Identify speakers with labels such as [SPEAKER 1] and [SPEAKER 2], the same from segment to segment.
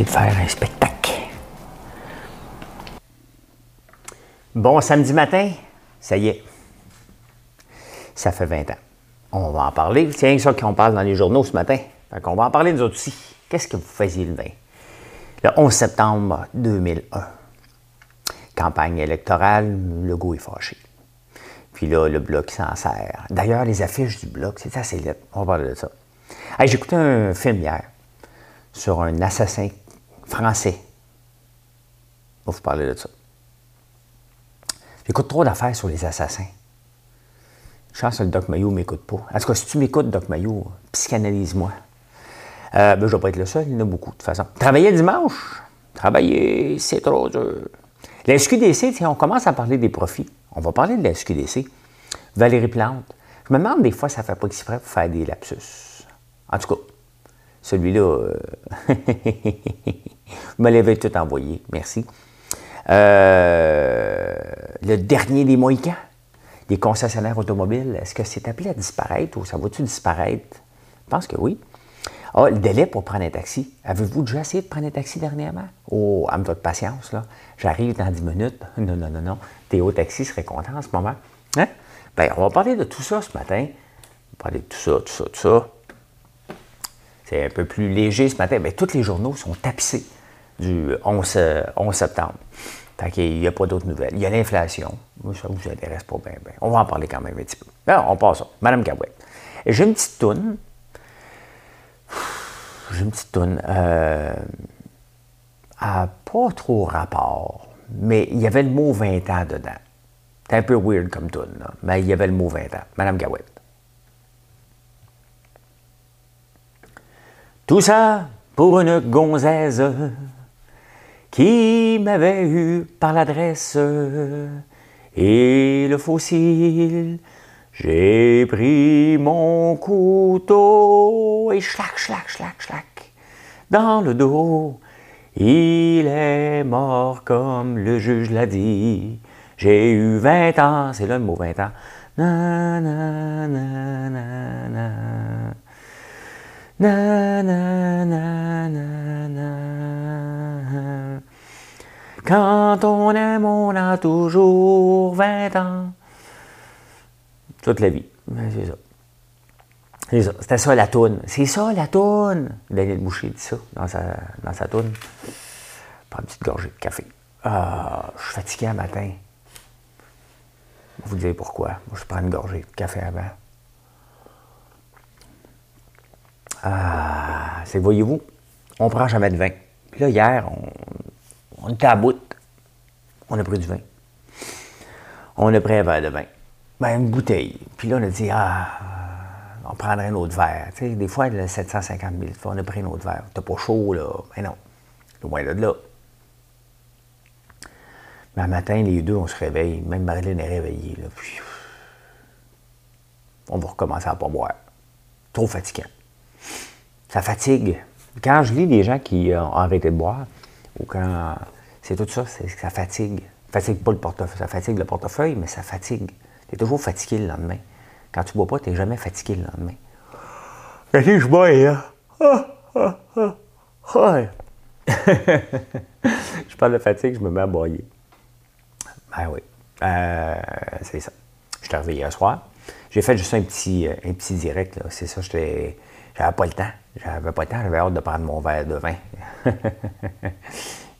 [SPEAKER 1] De faire un spectacle. Bon, samedi matin, ça y est. Ça fait 20 ans. On va en parler. Tiens, ça qu'on parle dans les journaux ce matin. On va en parler nous autres aussi. Qu'est-ce que vous faisiez le 20? Le 11 septembre 2001. Campagne électorale, le goût est fâché. Puis là, le bloc s'en sert. D'ailleurs, les affiches du bloc, c'est assez lettre. On va parler de ça. J'ai écouté un film hier sur un assassin français. On va vous parler de ça. J'écoute trop d'affaires sur les assassins. Chance que le Doc Mayo ne m'écoute pas. En tout cas, si tu m'écoutes, Doc Mayo, psychanalyse-moi. Euh, ben, je ne vais pas être le seul, il y en a beaucoup, de toute façon. Travailler dimanche, travailler, c'est trop dur. La SQDC, on commence à parler des profits. On va parler de la SQDC. Valérie Plante. Je me demande des fois, ça ne fait pas exprès pour faire des lapsus. En tout cas, celui-là, euh, vous me l'avez tout envoyé. Merci. Euh, le dernier des Mohicans, les concessionnaires automobiles, est-ce que c'est appelé à disparaître ou ça va-tu disparaître? Je pense que oui. Ah, le délai pour prendre un taxi. Avez-vous déjà essayé de prendre un taxi dernièrement? Oh, âme votre patience, là. J'arrive dans 10 minutes. Non, non, non, non. Théo Taxi serait content en ce moment. Hein? Bien, on va parler de tout ça ce matin. On va parler de tout ça, tout ça, tout ça. C'est un peu plus léger ce matin. Bien, tous les journaux sont tapissés du 11, 11 septembre. Fait qu'il n'y a pas d'autres nouvelles. Il y a l'inflation. Ça ne vous intéresse pas bien, bien. On va en parler quand même un petit peu. Alors, on passe ça. Madame Cabouette. J'ai une petite toune. J'ai une petite toune. Euh, à pas trop rapport, mais il y avait le mot 20 ans dedans. C'est un peu weird comme toune, mais il y avait le mot 20 ans. Madame Gawette. Tout ça pour une gonzaise qui m'avait eu par l'adresse et le fossile. J'ai pris mon couteau et schlac, schlac, schlac, schlac dans le dos. Il est mort comme le juge l'a dit. J'ai eu 20 ans, c'est là le mot 20 ans. Na, na, na, Quand on aime, on a toujours 20 ans. Toute la vie. C'est ça. C'est ça. C'était ça la toune. C'est ça la toune. Daniel Boucher dit ça dans sa, dans sa toune. Prends une petite gorgée de café. Ah, je suis fatigué un matin. Vous direz pourquoi. Moi, je prends une gorgée de café avant. Ah, c'est voyez-vous, on prend jamais de vin. Puis là, hier, on, était à bout. On a pris du vin. On a pris un verre de vin. Ben, une bouteille. Puis là, on a dit, ah, on prendrait un autre verre. Tu sais, des fois, il a 750 000 on a pris un autre verre. T'as pas chaud, là. Mais non. Loin de là. Mais un matin, les deux, on se réveille. Même Marilyn est réveillée. Là. Puis, on va recommencer à pas boire. Trop fatigant ça fatigue. Quand je lis des gens qui ont arrêté de boire, ou quand. C'est tout ça, c'est ça fatigue. Ça fatigue pas le portefeuille. Ça fatigue le portefeuille, mais ça fatigue. Tu es toujours fatigué le lendemain. Quand tu bois pas, tu n'es jamais fatigué le lendemain. si je bois, là. Ah, ah, ah, je parle de fatigue, je me mets à boyer. Ben oui. Euh, c'est ça. Je suis arrivé hier soir. J'ai fait juste un petit, euh, un petit direct. C'est ça, j'étais j'avais pas le temps. J'avais pas le temps, j'avais hâte de prendre mon verre de vin.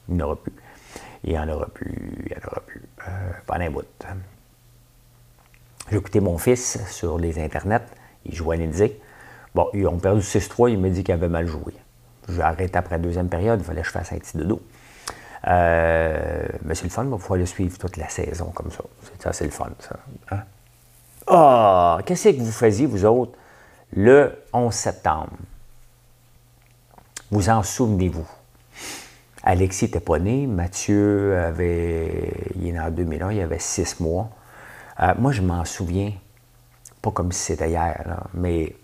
[SPEAKER 1] il n'y en aura plus. Il n'y en aura plus. Il n'y en aura plus. Euh, pendant un bout. J'ai écouté mon fils sur les internets. Il jouait à l'Indie. Bon, ils ont perdu 6-3. Il m'a dit qu'il avait mal joué. J'ai arrêté après la deuxième période. Il fallait que je fasse un petit dodo. Euh, mais c'est le fun, il va pouvoir le suivre toute la saison comme ça. C'est ça, c'est le fun, ça. Hein? Ah, qu'est-ce que vous faisiez, vous autres? Le 11 septembre. Vous en souvenez-vous? Alexis n'était pas né. Mathieu avait. Il est né en 2001, il avait six mois. Euh, moi, je m'en souviens, pas comme si c'était hier, mais.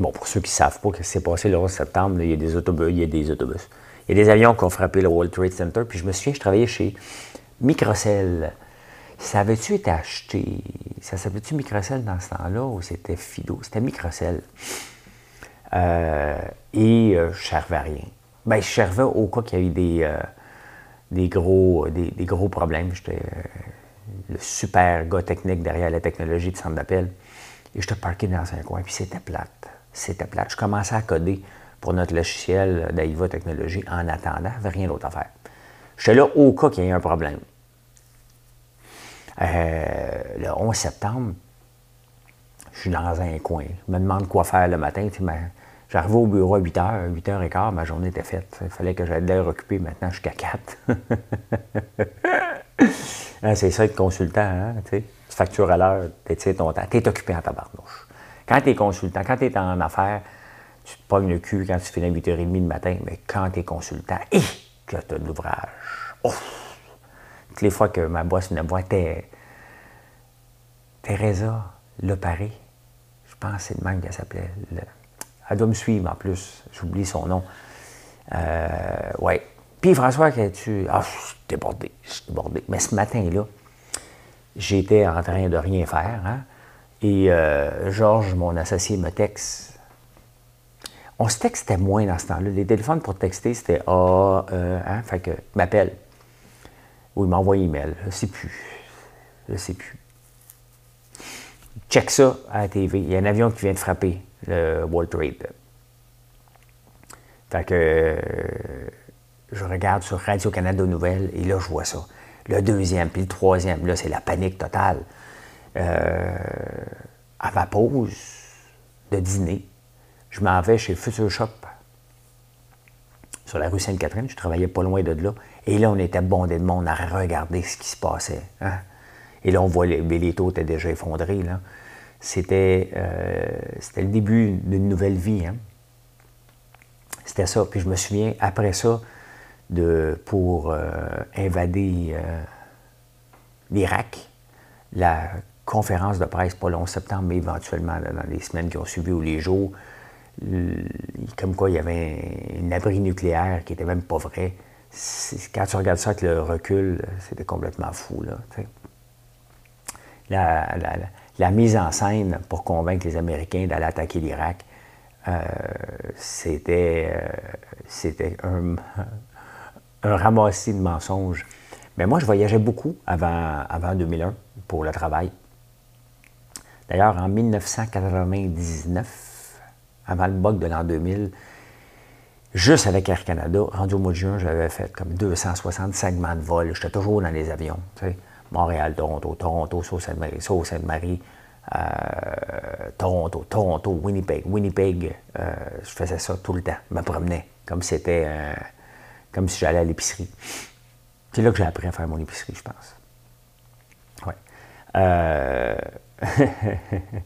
[SPEAKER 1] Bon, pour ceux qui ne savent pas ce qui s'est passé le 11 septembre, il y a des autobus, il y a des autobus. Il des avions qui ont frappé le World Trade Center. Puis je me souviens, je travaillais chez Microcell. Ça avait-tu été acheté? Ça s'appelait-tu Microcell dans ce temps-là ou c'était Fido? C'était Microcell. Euh, et euh, je servais à rien. Ben, je servais au cas qu'il y a eu des, euh, des, gros, des, gros problèmes. J'étais le super gars technique derrière la technologie de centre d'appel. Et j'étais parqué dans un coin, puis c'était plate. C'était plate. Je commençais à coder pour notre logiciel d'Aiva Technologies en attendant. Rien d'autre à faire. J'étais là au cas qu'il y ait un problème. Euh, le 11 septembre, je suis dans un coin. Je me demande quoi faire le matin. J'arrivais au bureau à 8 h, 8 h 15, ma journée était faite. Il fallait que j'aille l'air occupé. Maintenant, je suis qu'à 4. Hein, c'est ça être consultant. Hein, tu factures à l'heure, tu es occupé en tabarnouche. Quand tu es consultant, quand tu es en affaires, tu te pognes le cul quand tu finis à 8h30 le matin, mais quand tu es consultant, et que tu as de l'ouvrage. Toutes les fois que ma boss me voit, t'es. Teresa Le Paré. Je pense que c'est le même qu'elle s'appelait. Elle doit me suivre en plus. J'oublie son nom. Euh, ouais. Puis François, que tu. Ah, je suis débordé. Je suis débordé. Mais ce matin-là, j'étais en train de rien faire. Hein? Et euh, Georges, mon associé, me texte. On se textait moins dans ce temps-là. Les téléphones pour texter, c'était A, E, hein? Fait que, m'appelle. Ou il m'envoie un email. Je ne sais plus. Je ne sais plus. Check ça à la TV. Il y a un avion qui vient de frapper le World Trade. Fait que euh, je regarde sur Radio-Canada Nouvelles et là, je vois ça. Le deuxième, puis le troisième, là, c'est la panique totale. Euh, à ma pause de dîner, je m'en vais chez Future Shop sur la rue Sainte-Catherine. Je travaillais pas loin de là. Et là, on était bondé de monde à regarder ce qui se passait. Hein. Et là, on voit les, les taux étaient déjà effondrés. Euh, c'était le début d'une nouvelle vie. Hein. C'était ça. Puis je me souviens, après ça, de, pour euh, invader euh, l'Irak, la conférence de presse, pas le 11 septembre, mais éventuellement dans les semaines qui ont suivi ou les jours, comme quoi il y avait un abri nucléaire qui n'était même pas vrai quand tu regardes ça avec le recul, c'était complètement fou. Là. La, mise en scène pour convaincre les Américains d'aller attaquer l'Irak, euh, c'était, euh, un, ramassis de mensonges. Mais moi, je voyageais beaucoup avant, avant 2001 pour le travail. D'ailleurs, en 1999, avant le bug de l'an 2000, Juste avec Air Canada, rendu au mois de juin, j'avais fait comme 260 segments de vol. J'étais toujours dans les avions. Montréal, Toronto, Toronto, Sault-Sainte-Marie, Sault-Sainte-Marie, euh, Toronto, Toronto, Winnipeg, Winnipeg. Euh, je faisais ça tout le temps. Je me promenais comme c'était euh, comme si j'allais à l'épicerie. C'est là que j'ai appris à faire mon épicerie, je pense. Ouais.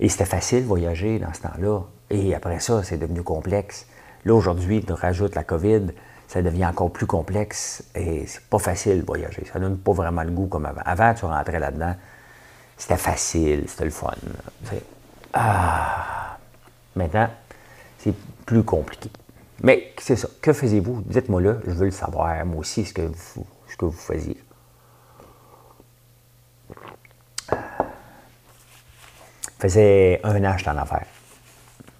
[SPEAKER 1] Et c'était facile de voyager dans ce temps-là. Et après ça, c'est devenu complexe. Là, aujourd'hui, on rajoute la COVID, ça devient encore plus complexe et c'est pas facile de voyager. Ça donne pas vraiment le goût comme avant. Avant, tu rentrais là-dedans, c'était facile, c'était le fun. Ah! Maintenant, c'est plus compliqué. Mais c'est ça. Que faisiez-vous? Dites-moi là, je veux le savoir, moi aussi, ce que vous, ce que vous faisiez. faisait un an j'étais en affaires.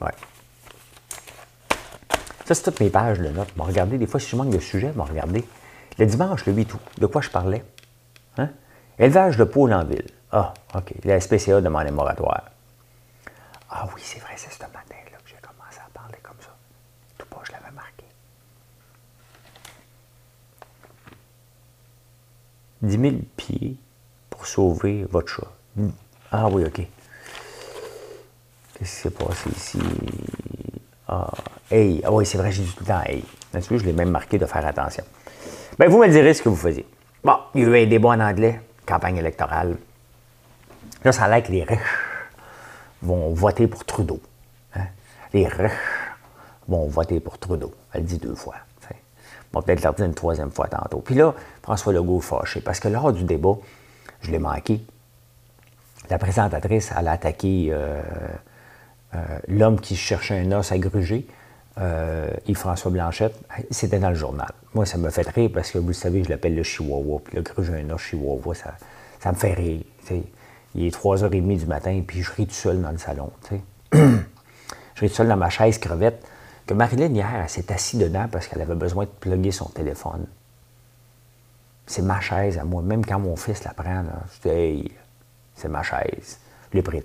[SPEAKER 1] Ouais. Ça, c'est toutes mes pages de notes. Regardez, des fois, si je manque de sujet, regardez. Le dimanche, le 8 août, de quoi je parlais? Hein? Élevage de poules en ville. Ah, OK. La SPCA demande un moratoire. Ah oui, c'est vrai, c'est ce matin-là que j'ai commencé à parler comme ça. Tout pas, je l'avais marqué. 10 000 pieds pour sauver votre chat. Ah oui, OK. Qu'est-ce qui s'est passé ici? Ah, hey. Ah oui, c'est vrai, j'ai dit tout le temps hey. je l'ai même marqué de faire attention. Bien, vous me direz ce que vous faisiez. Bon, il y a eu un débat en anglais, campagne électorale. Là, ça a l'air que les riches vont voter pour Trudeau. Hein? Les riches vont voter pour Trudeau. Elle dit deux fois. On va peut-être leur dire une troisième fois tantôt. Puis là, François Legault fâché parce que lors du débat, je l'ai manqué, la présentatrice, elle a attaqué euh, l'homme qui cherchait un os à gruger, euh, Yves-François Blanchette. C'était dans le journal. Moi, ça me fait rire parce que vous le savez, je l'appelle le chihuahua. Puis le gruger un os chihuahua, ça, ça me fait rire. Il est 3h30 du matin, puis je ris tout seul dans le salon. je ris tout seul dans ma chaise crevette que Marilyn, hier, elle s'est assise dedans parce qu'elle avait besoin de plugger son téléphone. C'est ma chaise à moi. Même quand mon fils la prend, je dis, hey, c'est ma chaise. Je l'ai.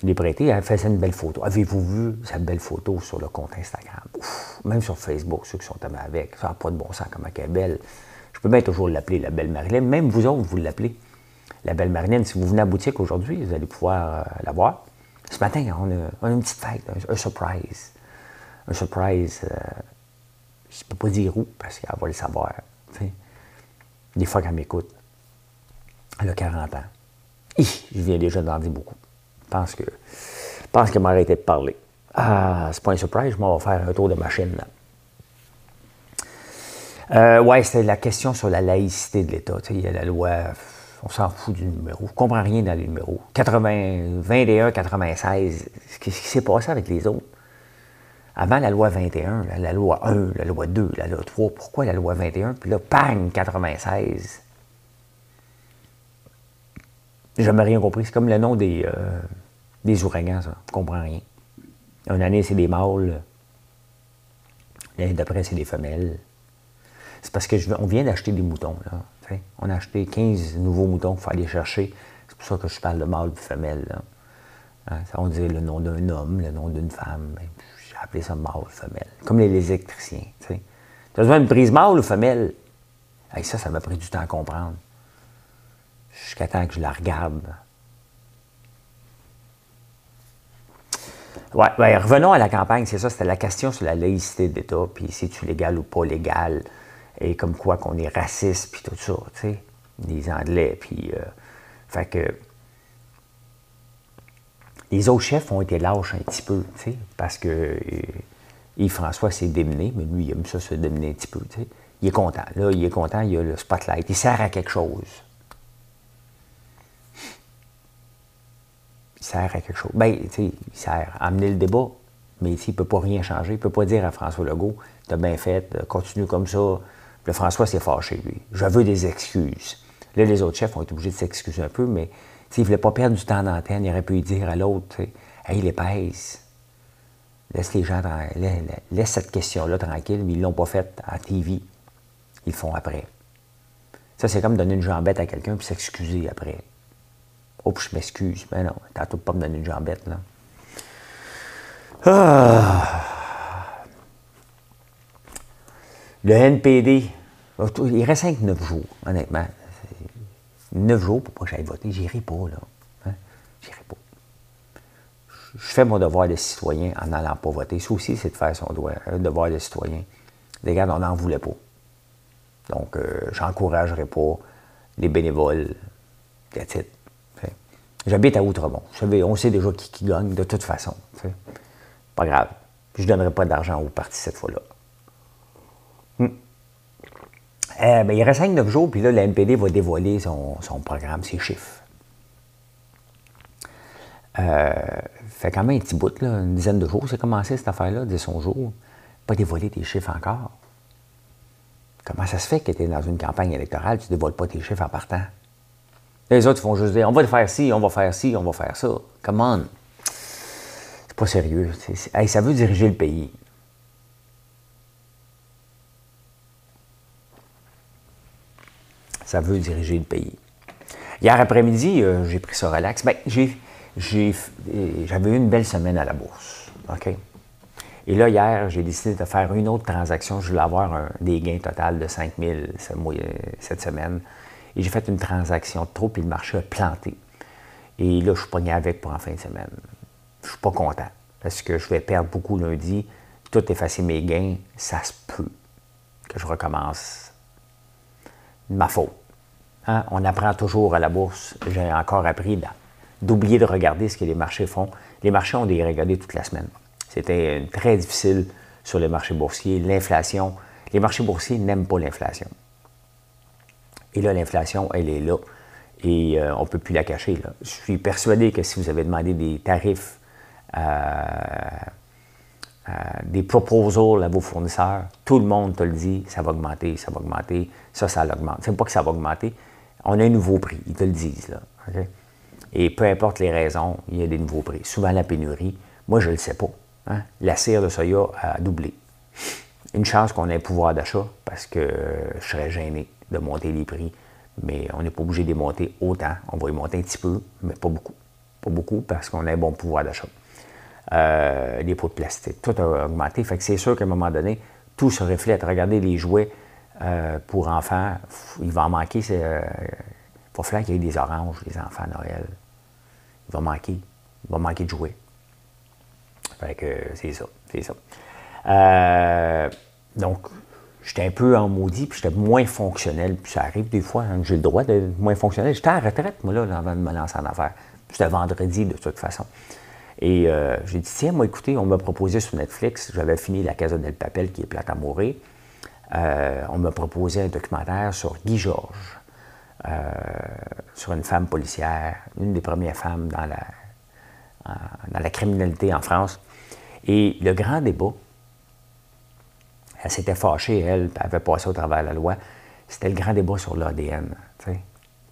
[SPEAKER 1] Je l'ai prêté, elle faisait une belle photo. Avez-vous vu sa belle photo sur le compte Instagram? même sur Facebook, ceux qui sont avec. Ça n'a pas de bon sens comme elle est belle. Je peux bien toujours l'appeler la belle Marilyn. Même vous autres, vous l'appelez la belle Marilyn. Si vous venez à la boutique aujourd'hui, vous allez pouvoir euh, la voir. Ce matin, on a, une petite fête, un surprise un surprise. Euh, je ne peux pas dire où parce qu'elle va le savoir. Des fois qu'elle m'écoute, elle a 40 ans. je viens déjà d'en dire beaucoup. Je pense que pense qu'elle m'a arrêté de parler. Ah, c'est pas un surprise, je m'en vais faire un tour de machine. Euh, ouais, c'était la question sur la laïcité de l'État. Il y a la loi, on s'en fout du numéro. Je comprends rien dans les numéros. 80, 21, 96, ce qui s'est passé avec les autres? Avant la loi 21, la loi 1, la loi 2, la loi 3, pourquoi la loi 21? Puis là, pang, 96. J'ai jamais rien compris. C'est comme le nom des, euh, des ouragans, ça. Je comprends rien. Une année, c'est des mâles. L'année d'après, c'est des femelles. C'est parce qu'on vient d'acheter des moutons. Là, on a acheté 15 nouveaux moutons qu'il faut aller chercher. C'est pour ça que je parle de mâle et femelle. Hein, on dit le nom d'un homme, le nom d'une femme. Ben, appeler ça mâle femelle. Comme les, électriciens. Tu as besoin d'une prise mâle ou femelle? ça, ça m'a pris du temps à comprendre. Jusqu'à temps que je la regarde. Ouais, revenons à la campagne, c'est ça, c'était la question sur la laïcité d'État, puis si tu légal ou pas légal, et comme quoi qu'on est raciste, puis tout ça, tu sais, les Anglais, puis... Euh, fait que les autres chefs ont été lâches un petit peu, parce que euh, Yves-François s'est démené, mais lui, il aime ça se démener un petit peu. Il est content. Là, il est content, il a le spotlight. Il sert à quelque chose. Sert à quelque chose. Bien, tu sais, il sert à amener le débat, mais il ne peut pas rien changer. Il ne peut pas dire à François Legault, t'as bien fait, continue comme ça. Le François s'est fâché, lui. Je veux des excuses. Là, les autres chefs ont été obligés de s'excuser un peu, mais s'il ne voulait pas perdre du temps d'antenne, il aurait pu dire à l'autre, Hey, les pèse. Laisse les gens, laisse cette question-là tranquille, mais ils ne l'ont pas faite à TV. Ils le font après. Ça, c'est comme donner une jambette à quelqu'un puis s'excuser après. Oh, je m'excuse. Mais non, t'as tout pas me donner une jambette, là. Ah. Le NPD, il reste 5-9 jours, honnêtement neuf jours pour pas que j'aille voter. J'irai pas, là. Hein? J'irai pas. Je fais mon devoir de citoyen en n'allant pas voter. Ça aussi, c'est de faire son devoir de citoyen. Les gars, on n'en voulait pas. Donc, euh, j'encouragerai pas les bénévoles. titre. J'habite à Outremont. on sait déjà qui, qui gagne de toute façon. Pas grave. Je ne donnerai pas d'argent aux partis cette fois-là. Hmm. Euh, ben, il reste 5-9 jours, puis là, la NPD va dévoiler son, programme, ses chiffres. Euh, fait quand même un petit bout, là, une dizaine de jours, c'est commencé cette affaire-là, 10 jours. Pas dévoiler tes chiffres encore. Comment ça se fait que tu es dans une campagne électorale, tu ne dévoiles pas tes chiffres en partant? Les autres, vont juste dire on va le faire ci, on va faire ci, on va faire ça. Come on. C'est pas sérieux. ça veut diriger le pays. ça veut diriger le pays. Hier après-midi, euh, j'ai pris ça relax. Ben, j'ai, j'avais eu une belle semaine à la bourse. OK? Et là, hier, j'ai décidé de faire une autre transaction. Je voulais avoir des gains total de 5 000 cette semaine. Et j'ai fait une transaction de trop, puis le marché a planté. Et là, je suis pogné avec pour en fin de semaine. Je suis pas content parce que je vais perdre beaucoup lundi. Tout effacer mes gains, ça se peut que je recommence ma faute. Hein? On apprend toujours à la bourse. J'ai encore appris d'oublier de regarder ce que les marchés font. Les marchés ont des regardés toute la semaine. C'était très difficile sur les marchés boursiers. L'inflation, les marchés boursiers n'aiment pas l'inflation. Et là, l'inflation, elle est là. Et on ne peut plus la cacher. Je suis persuadé que si vous avez demandé des tarifs des proposals à vos fournisseurs, tout le monde te le dit, ça va augmenter, ça va augmenter, ça, ça l'augmente. C'est pas que ça va augmenter, on a un nouveau prix, ils te le disent. Là, Et peu importe les raisons, il y a des nouveaux prix. Souvent la pénurie, moi je ne le sais pas. Hein? La cire de soya a doublé. Une chance qu'on ait le pouvoir d'achat parce que je serais gêné de monter les prix, mais on n'est pas obligé de les monter autant. On va les monter un petit peu, mais pas beaucoup. Pas beaucoup parce qu'on a un bon pouvoir d'achat. Euh, les pots de plastique. Tout a augmenté. Fait que c'est sûr qu'à un moment donné, tout se reflète. Regardez les jouets euh, pour enfants. Il va en manquer. Euh, il va falloir qu'il y ait des oranges, les enfants Noël. Il va manquer. Il va manquer de jouets. Fait que c'est ça. C'est ça. donc, j'étais un peu en maudit, puis j'étais moins fonctionnel. Puis ça arrive des fois, hein, j'ai le droit d'être moins fonctionnel. J'étais à la retraite, moi, là, avant de me lancer en affaires. C'était vendredi, de toute façon. Et euh, j'ai dit, tiens, moi, écoutez, on m'a proposé sur Netflix, j'avais fini La Casa del Papel, qui est plate à mourir. Euh, on m'a proposé un documentaire sur Guy Georges, euh, sur une femme policière, une des premières femmes dans la, dans la criminalité en France. Et le grand débat, elle s'était fâchée, elle, elle avait passé au travers de la loi, c'était le grand débat sur l'ADN.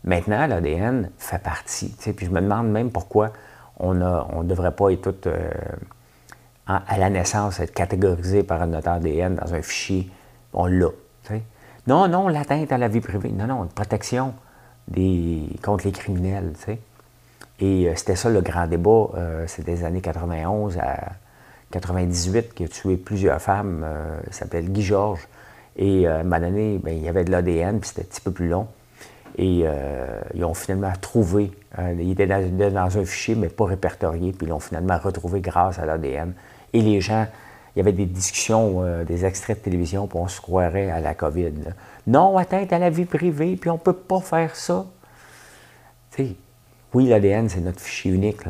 [SPEAKER 1] Maintenant, l'ADN fait partie. Puis je me demande même pourquoi on ne devrait pas être tout, euh, à la naissance être catégorisé par un notaire ADN dans un fichier. On l'a. Non, non, l'atteinte à la vie privée. Non, non, protection contre les criminels. Et euh, c'était ça le grand débat. Euh, c'était des années 91 à 98 qui a tué plusieurs femmes. il s'appelle Guy Georges. Et à un moment donné, ben, il y avait de l'ADN, puis c'était un petit peu plus long. Et euh, ils ont finalement trouvé, euh, il était dans, un fichier, mais pas répertorié, puis ils l'ont finalement retrouvé grâce à l'ADN. Et les gens, il y avait des discussions, euh, des extraits de télévision, puis on se croirait à la COVID. Non, atteinte à la vie privée, puis on ne peut pas faire ça. sais, oui, l'ADN, c'est notre fichier unique,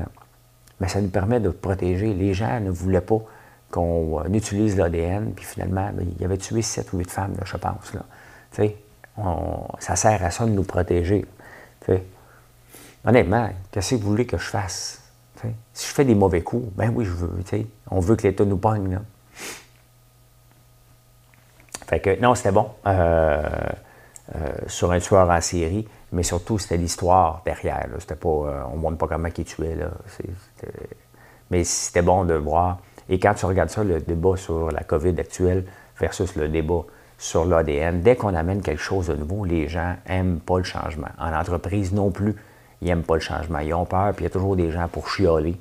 [SPEAKER 1] mais ça nous permet de protéger. Les gens ne voulaient pas qu'on utilise l'ADN, puis finalement, ben, il y avait tué sept ou huit femmes, je pense. Là. ça sert à ça de nous protéger. Honnêtement, qu'est-ce que vous voulez que je fasse? Si je fais des mauvais coups, ben oui, je veux. On veut que l'État nous pogne. Fait que non, c'était bon. Euh, euh, sur un tueur en série, mais surtout, c'était l'histoire derrière. C'était pas, euh, on ne montre pas comment il tuait. Là. mais c'était bon de voir. Et quand tu regardes ça, le débat sur la COVID actuelle versus le débat sur l'ADN. Dès qu'on amène quelque chose de nouveau, les gens n'aiment pas le changement. En entreprise non plus, ils n'aiment pas le changement. Ils ont peur, puis il y a toujours des gens pour chioler.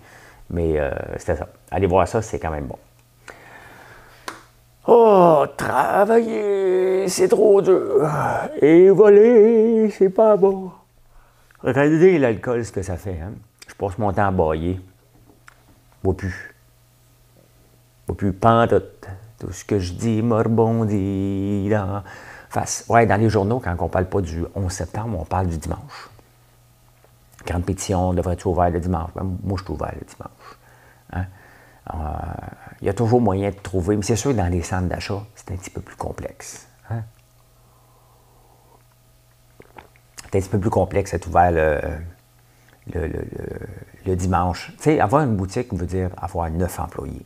[SPEAKER 1] Mais euh, c'était ça. Allez voir ça, c'est quand même bon. Oh, travailler, c'est trop dur. Et voler, c'est pas bon. Regardez l'alcool, ce que ça fait. Hein? Je passe mon temps à bailler. Bois plus. Bois plus pantoute. Tout ce que je dis me rebondit dans face. Ouais, dans les journaux, quand on ne parle pas du 11 septembre, on parle du dimanche. Grande pétition, devrait-tu ouvert le dimanche? Ben, moi, je suis ouvert le dimanche. Hein? Euh, il y a toujours moyen de trouver, mais c'est sûr que dans les centres d'achat, c'est un petit peu plus complexe. C'est un peu plus complexe d'être ouvert le, dimanche. Tu sais, avoir une boutique veut dire avoir neuf employés.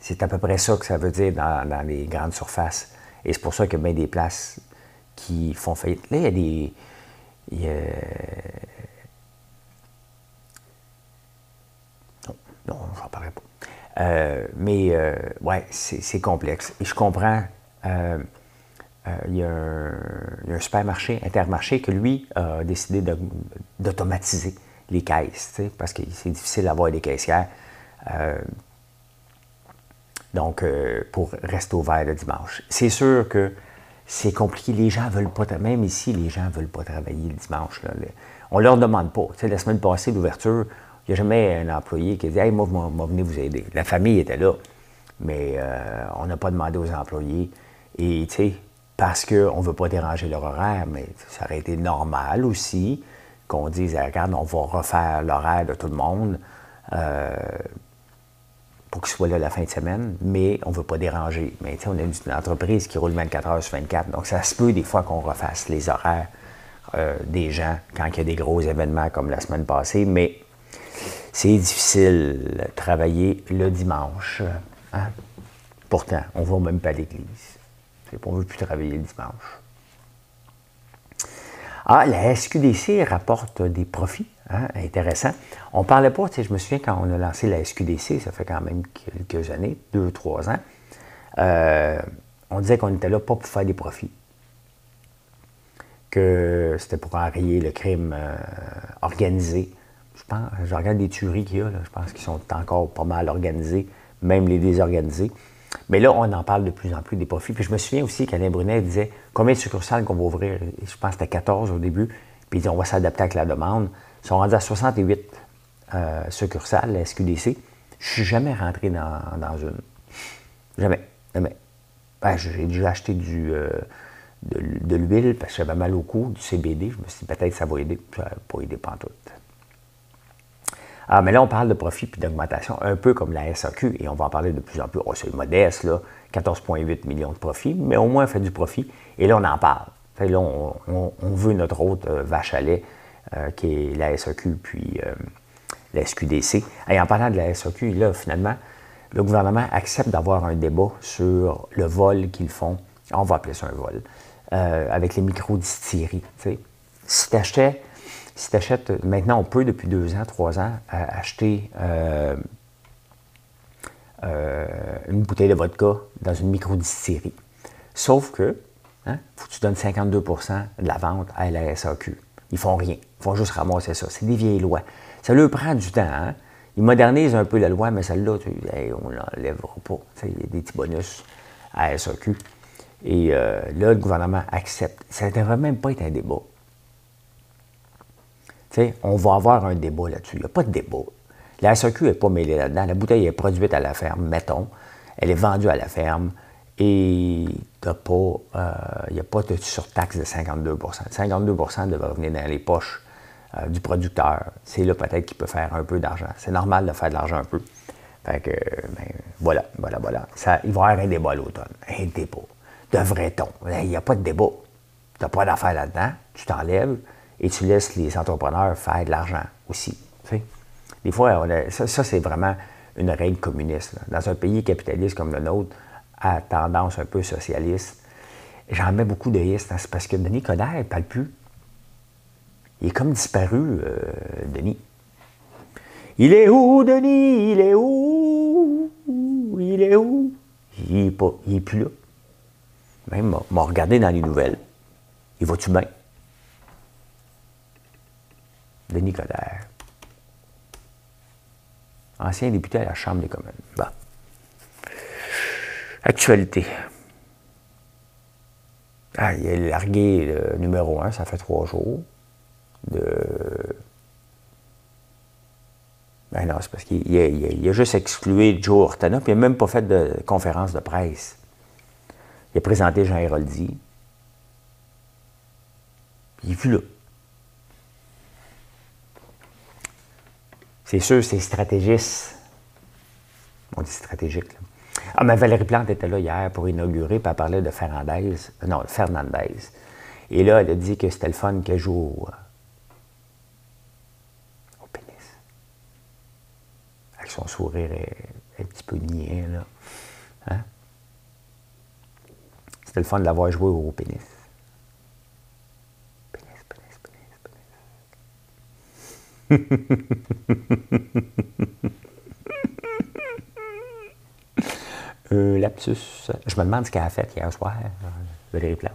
[SPEAKER 1] C'est à peu près ça que ça veut dire dans, les grandes surfaces. Et c'est pour ça qu'il y a bien des places qui font faillite. Là, il y a des. Non, non, j'en parlerai pas. Euh, mais, euh, ouais, c'est complexe. Et je comprends. Euh, il, y a un, supermarché, Intermarché, que lui a décidé d'automatiser les caisses, parce que c'est difficile d'avoir des caissières. Donc, euh, pour rester ouvert le dimanche. C'est sûr que c'est compliqué. Les gens veulent pas, même ici, les gens ne veulent pas travailler le dimanche. On ne leur demande pas. La semaine passée d'ouverture, il n'y a jamais un employé qui a dit Hey, moi, moi, venez vous aider. La famille était là, mais euh, on n'a pas demandé aux employés. Et, tu sais, parce qu'on ne veut pas déranger leur horaire, mais ça aurait été normal aussi qu'on dise Regarde, on va refaire l'horaire de tout le monde. Euh, pour qu'il soit là la fin de semaine, mais on ne veut pas déranger. Mais on a une entreprise qui roule 24 heures sur 24, donc ça se peut des fois qu'on refasse les horaires euh, des gens quand il y a des gros événements comme la semaine passée, mais c'est difficile de travailler le dimanche. Hein. Pourtant, on ne va même pas à l'église. On ne veut plus travailler le dimanche. Ah, la SQDC rapporte des profits. Hein, intéressant. On ne parlait pas, je me souviens quand on a lancé la SQDC, ça fait quand même quelques années, deux, trois ans, euh, on disait qu'on était là pas pour faire des profits. Que c'était pour enrayer le crime euh, organisé. Je pense, je regarde des tueries qu'il y a, je pense qu'ils sont encore pas mal organisés, même les désorganisés. Mais là, on en parle de plus en plus des profits. Puis je me souviens aussi qu'Alain Brunet disait combien de succursales qu'on va ouvrir? Je pense que c'était 14 au début. Puis il dit on va s'adapter avec la demande. Ils sont rendus à 68 euh, succursales, la SQDC. Je ne suis jamais rentré dans, une. Jamais. Jamais. Ben, j'ai déjà acheté du, euh, de, l'huile parce que j'avais mal au cou, du CBD. Je me suis dit peut-être ça va aider. Ça n'a pas aidé pantoute. Ah, mais là, on parle de profit puis d'augmentation, un peu comme la SAQ, et on va en parler de plus en plus. Oh, c'est modeste, là, 14,8 millions de profits, mais au moins on fait du profit. Et là, on en parle. Là, on, veut notre autre euh, vache à lait, euh, qui est la SAQ, puis euh, la SQDC. Et en parlant de la SAQ, là, finalement, le gouvernement accepte d'avoir un débat sur le vol qu'ils font. On va appeler ça un vol, avec les micro-distilleries. Si tu achetais si tu achètes, maintenant on peut depuis deux ans, trois ans, acheter euh, euh, une bouteille de vodka dans une micro-distillerie. Sauf que, hein, faut que tu donnes 52% de la vente à la SAQ. Ils font rien. Ils font juste ramasser ça. C'est des vieilles lois. Ça leur prend du temps. Hein? Ils modernisent un peu la loi, mais celle-là, on ne l'enlèvera pas. Il y a des petits bonus à SAQ. Et euh, là, le gouvernement accepte. Ça ne devrait même pas être un débat on va avoir un débat là-dessus. Il n'y a pas de débat. La SAQ n'est pas mêlée là-dedans. La bouteille est produite à la ferme, mettons. Elle est vendue à la ferme et euh, il n'y a pas de surtaxe de 52% 52% devrait revenir dans les poches euh, du producteur. C'est là peut-être qu'il peut faire un peu d'argent. C'est normal de faire de l'argent un peu. Fait que, ben, voilà, voilà, voilà. Ça, il va y avoir un débat à l'automne. Un débat. Devrait-on? Il n'y a pas de débat. Tu n'as pas d'affaire là-dedans. Tu t'enlèves et tu laisses les entrepreneurs faire de l'argent aussi. Des fois, ça, c'est vraiment une règle communiste. Dans un pays capitaliste comme le nôtre, à tendance un peu socialiste, j'en mets beaucoup de risques. Hein. C'est parce que Denis Coderre ne parle plus. Il est comme disparu, euh, Denis. Il est où, Denis? Il est où? Il est où? Il n'est plus là. Même m'a regardé dans les nouvelles. Il va-tu bien? Denis Coderre. Ancien député à la Chambre des communes. Bon. Actualité. Ah, il est largué le numéro un, ça fait trois jours. De. Ben non, c'est parce qu'il a, juste exclué Joe Ortana, puis il n'a même pas fait de conférence de presse. Il a présenté Jean Héroldi. Il est plus là. C'est sûr, c'est stratégiste. On dit stratégique. Ah, mais Valérie Plante était là hier pour inaugurer, puis elle parlait de Fernandez. Non, Fernandez. Et là, elle a dit que c'était le fun qu'elle joue au, pénis. Avec son sourire un petit peu niais, là. Hein? C'était le fun de l'avoir joué au pénis. euh, lapsus. Je me demande ce qu'elle a fait hier soir, euh, Valérie Plante.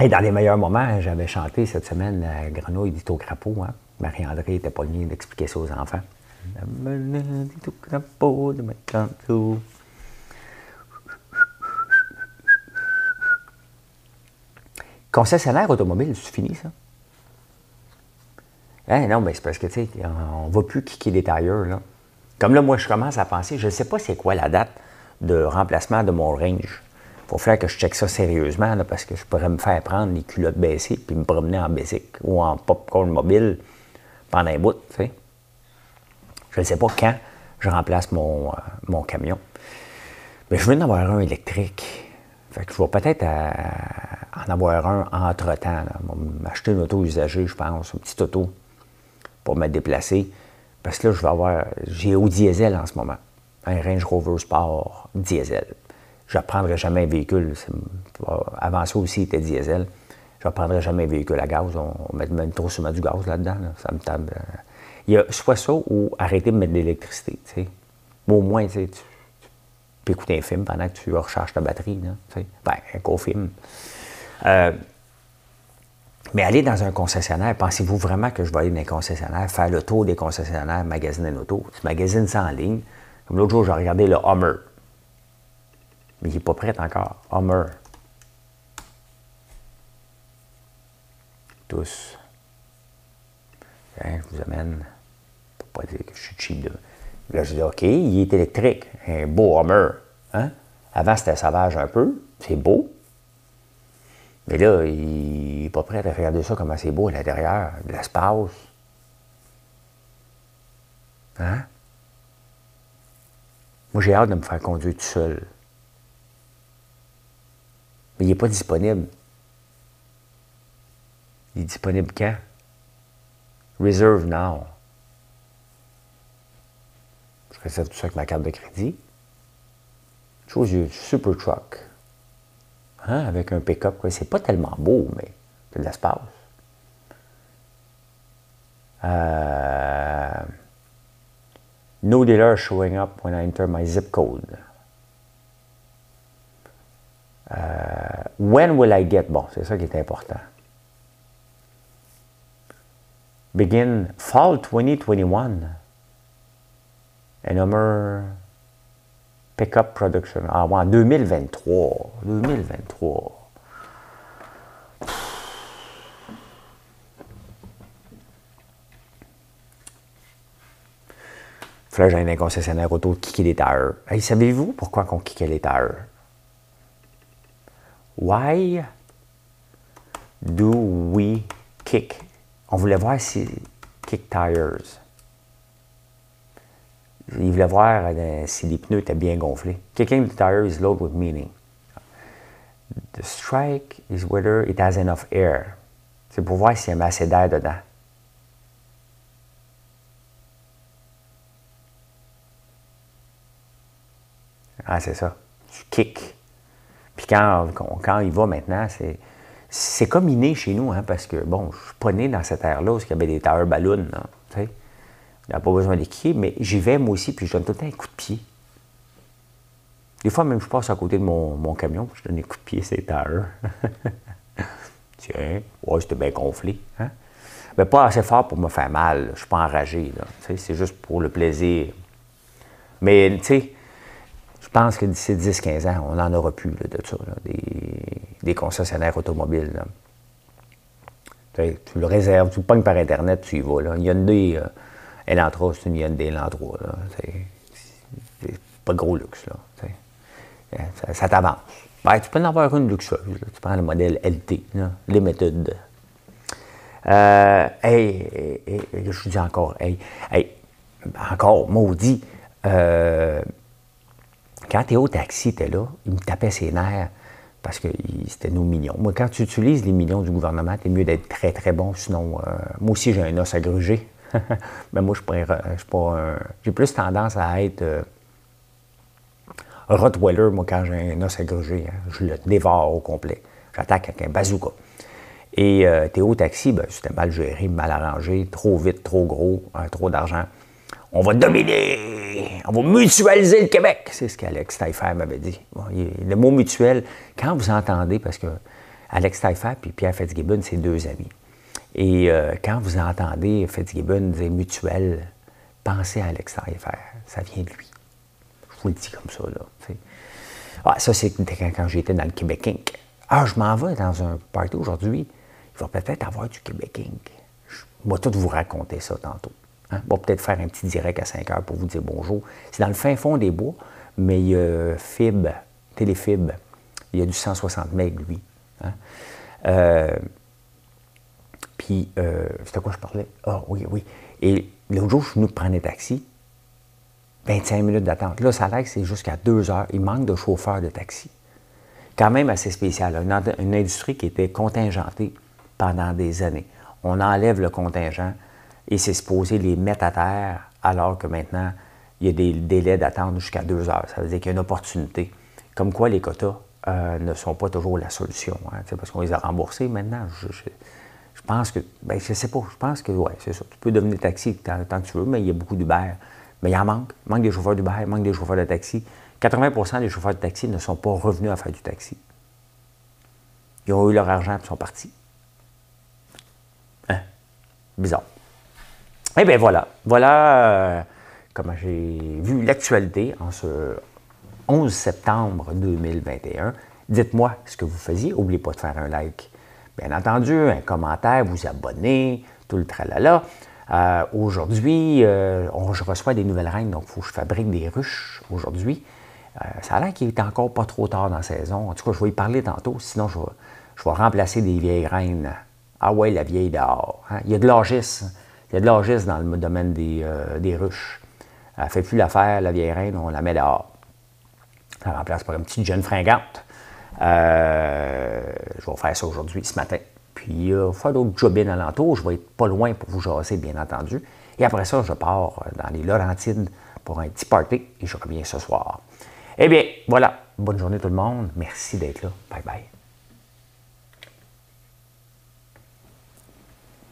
[SPEAKER 1] Et dans les meilleurs moments, j'avais chanté cette semaine la Grenouille dit au crapaud. Hein? Marie-André était venue d'expliquer ça aux enfants. La dit au crapaud de Concessionnaire automobile, c'est fini, ça? Hein, non, mais c'est parce que, tu sais, on ne va plus kicker des tailleurs, là. Comme là, moi, je commence à penser, je ne sais pas c'est quoi la date de remplacement de mon range. Il faut faire que je check ça sérieusement, parce que je pourrais me faire prendre les culottes baissées puis me promener en basic ou en popcorn mobile pendant un bout. Je ne sais pas quand je remplace mon, euh, mon camion. Mais je veux en avoir un électrique. Fait que je vais peut-être euh, en avoir un entre-temps. M'acheter une auto usagée, je pense, une petite auto pour me déplacer. Parce que là, je vais avoir. J'ai au diesel en ce moment. Un Range Rover Sport diesel. Je ne prendrai jamais un véhicule. Avant ça aussi, il était diesel. Je ne prendrai jamais un véhicule à gaz. On, met même trop souvent du gaz là-dedans. Ça me table. Euh. Il y a soit ça ou arrêter de mettre de l'électricité. au moins, tu, peux écouter un film pendant que tu recharges ta batterie. Là, ben, un co-film. Euh, mais aller dans un concessionnaire, pensez-vous vraiment que je vais aller dans un concessionnaire, faire le tour des concessionnaires, magasiner une auto? Tu magasines ça en ligne. Comme l'autre jour, j'ai regardé le Hummer. Mais il n'est pas prêt encore. Hummer. Tous. Hein, je vous amène. Pour pas dire que je suis cheap. Là, je dis, OK, il est électrique. Un beau Hummer. Hein? Avant, c'était sauvage un peu. C'est beau. Mais là, il n'est pas prêt à regarder ça comment c'est beau à l'intérieur, de l'espace. Hein? Moi, j'ai hâte de me faire conduire tout seul. Mais il n'est pas disponible. Il est disponible quand? Reserve now. Je réserve tout ça avec ma carte de crédit. Chose du super truck. Hein, avec un pick-up. C'est pas tellement beau, mais c'est de l'espace. Euh, no dealer showing up when I enter my zip code. Euh, when will I get? Bon, c'est ça qui est important. Begin fall 2021. A number Pickup Production. Ah, en 2023. 2023. Là, j'ai un concessionnaire auto kicker les tires. Hey, savez-vous pourquoi on kickait les tires? Why do we kick? On voulait voir si kick tires. Il voulait voir euh, si les pneus étaient bien gonflés. Kicking the tire is loaded with meaning. The strike is whether it has enough air. C'est pour voir s'il y a assez d'air dedans. Ah, c'est ça. Tu kicks. Puis quand, quand, il va maintenant, c'est, c'est comme inné chez nous, hein, parce que, bon, je suis pas né dans cette ère-là où il y avait des tires ballons. Sais. Il n'a pas besoin d'équiper, mais j'y vais moi aussi, puis je donne tout le temps un coup de pied. Des fois, même, je passe à côté de mon, camion, puis je donne un coup de pied, c'est tire. Tiens, ouais, c'était bien gonflé. Hein? Mais pas assez fort pour me faire mal. Je ne suis pas enragé. C'est juste pour le plaisir. Mais, tu sais, je pense que d'ici 10-15 ans, on n'en aura plus de ça, des, concessionnaires automobiles. Tu le réserves, tu le pognes par Internet, tu y vas. Là. Il y a des. Euh, Elantra, c'est une Hyundai Elantra. C'est pas gros luxe. Là, ça, ça t'avance. Ben, tu peux en avoir une luxueuse. Tu prends le modèle LT, là, méthodes. Euh, hey, je vous dis encore, hey, hey, encore, maudit. Euh, quand Théo Taxi était là, il me tapait ses nerfs parce que c'était nos millions. Moi, quand tu utilises les millions du gouvernement, c'est mieux d'être très, très bon. Sinon, euh, moi aussi, j'ai un os à gruger. Mais moi, je suis pas, J'ai plus tendance à être euh, Rottweiler, moi, quand j'ai un os à. Hein. je le dévore au complet. J'attaque avec un bazooka. Et euh, Théo Taxi, ben, c'était mal géré, mal arrangé, trop vite, trop gros, hein, trop d'argent. On va dominer, on va mutualiser le Québec. C'est ce qu'Alex Taillefer m'avait dit. le mot mutuel, quand vous entendez, parce que Alex Taillefer et Pierre Fitzgibbon, c'est deux amis. Et euh, quand vous entendez Fitzgibbon dire mutuel, pensez à Alex Taillefer. Ça vient de lui. Je vous le dis comme ça. Là, ah, ça, c'était quand, j'étais dans le Québec Inc. Ah, je m'en vais dans un party aujourd'hui. Il va peut-être avoir du Québec Inc. Je vais tout vous raconter ça tantôt. Hein. On va peut-être faire un petit direct à 5 heures pour vous dire bonjour. C'est dans le fin fond des bois, mais il y a Fib, Téléfib. Il y a du 160 MB, lui. Hein. Euh, puis, euh, quoi je parlais? Ah, oui, oui. Et l'autre jour, je suis venu prendre un taxi. 25 minutes d'attente. Là, ça a l'air c'est jusqu'à 2 heures. Il manque de chauffeurs de taxi. Quand même assez spécial. Une, industrie qui était contingentée pendant des années. On enlève le contingent et c'est supposé les mettre à terre alors que maintenant, il y a des délais d'attente jusqu'à 2 heures. Ça veut dire qu'il y a une opportunité. Comme quoi les quotas euh, ne sont pas toujours la solution. Hein, parce qu'on les a remboursés maintenant. Pense que, ben, je sais pas, je pense que, ouais, c'est ça. Tu peux devenir taxi tant, que tu veux, mais il y a beaucoup d'Uber mais il en manque. Il manque des chauffeurs d'Uber, il manque des chauffeurs de taxi. 80% des chauffeurs de taxi ne sont pas revenus à faire du taxi. Ils ont eu leur argent et sont partis. Hein? Bizarre. Eh bien voilà. Voilà euh, comment j'ai vu l'actualité en ce 11 septembre 2021. Dites-moi ce que vous faisiez. N'oubliez pas de faire un like. Bien entendu, un commentaire, vous abonner, tout le tralala. Euh, aujourd'hui, euh, je reçois des nouvelles reines, donc il faut que je fabrique des ruches aujourd'hui. Euh, ça a l'air qu'il est encore pas trop tard dans la saison. En tout cas, je vais y parler tantôt, sinon je vais, remplacer des vieilles reines. Ah ouais, la vieille dehors. Hein. Il y a de l'orgis. Il y a de l'orgis dans le domaine des, ruches. Elle ne fait plus l'affaire, la vieille reine, on la met dehors. Elle remplace par une petite jeune fringante. Je vais faire ça aujourd'hui, ce matin. Puis, euh, faire d'autres jobines alentour. Je vais être pas loin pour vous jaser, bien entendu. Et après ça, je pars euh, dans les Laurentides pour un petit party et je reviens ce soir. Eh bien, voilà. Bonne journée tout le monde. Merci d'être là. Bye bye.